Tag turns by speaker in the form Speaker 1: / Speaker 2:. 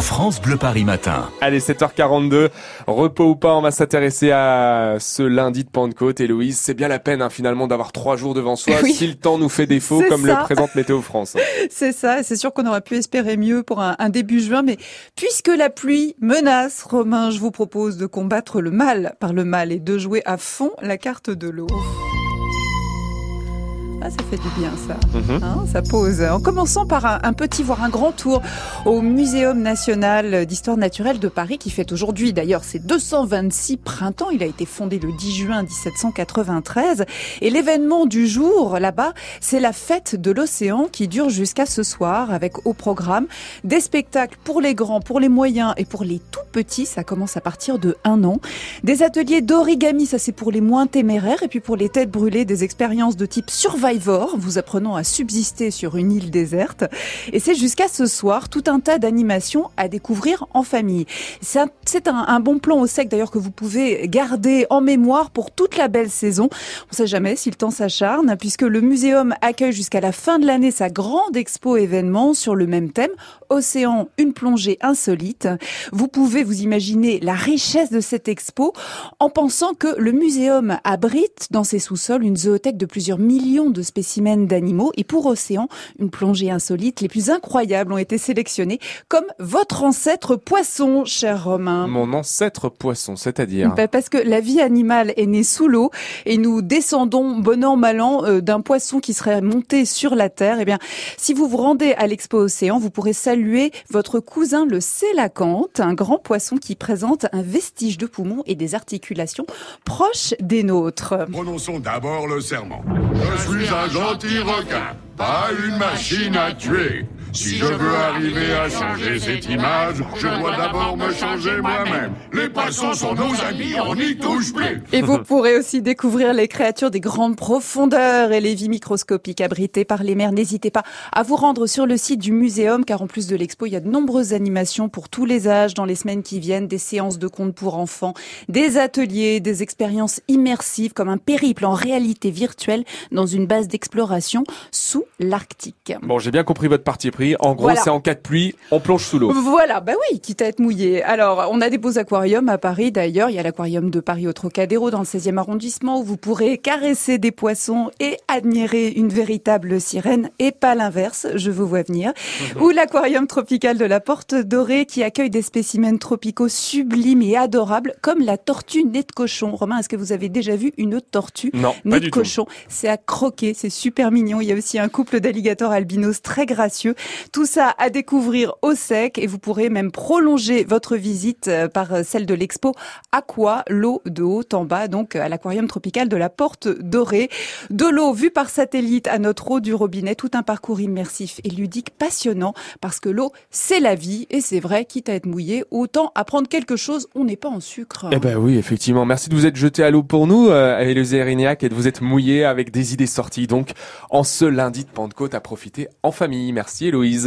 Speaker 1: France Bleu Paris matin.
Speaker 2: Allez, 7h42, repos ou pas, on va s'intéresser à ce lundi de Pentecôte. Héloïse, c'est bien la peine hein, finalement d'avoir trois jours devant soi
Speaker 3: Oui.
Speaker 2: si le temps nous fait défaut, comme
Speaker 3: ça.
Speaker 2: le présente Météo France.
Speaker 3: C'est ça, c'est sûr qu'on aurait pu espérer mieux pour un, un début juin, mais puisque la pluie menace, Romain, je vous propose de combattre le mal par le mal et de jouer à fond la carte de l'eau. Ah, ça fait du bien ça.
Speaker 2: Mhm.
Speaker 3: Hein, ça pose. En commençant par un, un petit, voire un grand tour au Muséum national d'histoire naturelle de Paris, qui fête aujourd'hui d'ailleurs ses 226 printemps. Il a été fondé le 10 juin 1793. Et l'événement du jour là-bas, c'est la fête de l'océan qui dure jusqu'à ce soir, avec au programme des spectacles pour les grands, pour les moyens et pour les tout petits. Ça commence à partir de un an. Des ateliers d'origami, ça c'est pour les moins téméraires. Et puis pour les têtes brûlées, des expériences de type Vous apprenant à subsister sur une île déserte. Et c'est jusqu'à ce soir tout un tas d'animations à découvrir en famille. C'est un, c'est un, un bon plan au sec d'ailleurs que vous pouvez garder en mémoire pour toute la belle saison. On ne sait jamais si le temps s'acharne, puisque le muséum accueille jusqu'à la fin de l'année sa grande expo événement sur le même thème, Océan, une plongée insolite. Vous pouvez vous imaginer la richesse de cette expo en pensant que le muséum abrite dans ses sous-sols une zoothèque de plusieurs millions de spécimens d'animaux et pour Océan, une plongée insolite. Les plus incroyables ont été sélectionnés comme votre ancêtre poisson, cher Romain.
Speaker 2: Mon ancêtre poisson, c'est-à-dire
Speaker 3: Bah, Parce que la vie animale est née sous l'eau et nous descendons bon an mal an euh, d'un poisson qui serait monté sur la terre. Eh bien, si vous vous rendez à l'Expo Océan, vous pourrez saluer votre cousin le sélacanthe, un grand poisson qui présente un vestige de poumon et des articulations proches des nôtres.
Speaker 4: Prononçons d'abord le serment. Je suis un gentil requin, pas une machine à tuer. Si je veux arriver à changer cette image, je dois d'abord me changer moi-même. Les poissons sont nos amis, on n'y touche plus.
Speaker 3: Et vous pourrez aussi découvrir les créatures des grandes profondeurs et les vies microscopiques abritées par les mers. N'hésitez pas à vous rendre sur le site du muséum, car en plus de l'expo, il y a de nombreuses animations pour tous les âges dans les semaines qui viennent, des séances de contes pour enfants, des ateliers, des expériences immersives comme un périple en réalité virtuelle dans une base d'exploration sous l'Arctique.
Speaker 2: Bon, j'ai bien compris votre parti pris. En gros,
Speaker 3: Voilà.
Speaker 2: c'est en cas de pluie, on plonge sous l'eau.
Speaker 3: Voilà, bah oui, quitte à être mouillé. Alors, on a des beaux aquariums à Paris d'ailleurs. Il y a l'aquarium de Paris au Trocadéro dans le 16e arrondissement où vous pourrez caresser des poissons et admirer une véritable sirène et pas l'inverse, je vous vois venir. Ou l'aquarium tropical de la Porte Dorée qui accueille des spécimens tropicaux sublimes et adorables comme la tortue nez de cochon. Romain, est-ce que vous avez déjà vu une tortue
Speaker 2: Non,
Speaker 3: nez de cochon? C'est à croquer, c'est super mignon. Il y a aussi un couple d'alligators albinos très gracieux. Tout ça à découvrir au sec et vous pourrez même prolonger votre visite euh, par euh, celle de l'expo Aqua, l'eau de haut en bas, donc euh, à l'aquarium tropical de la Porte Dorée. De l'eau vue par satellite à notre eau du robinet, tout un parcours immersif et ludique passionnant parce que l'eau, c'est la vie et c'est vrai, quitte à être mouillé, autant apprendre quelque chose, on n'est pas en sucre.
Speaker 2: Eh ben oui, effectivement. Merci de vous être jeté à l'eau pour nous, euh, Erignac, et de vous être mouillé avec des idées sorties. Donc, en ce lundi de Pentecôte, à profiter en famille. Merci, Héloïse. Louise.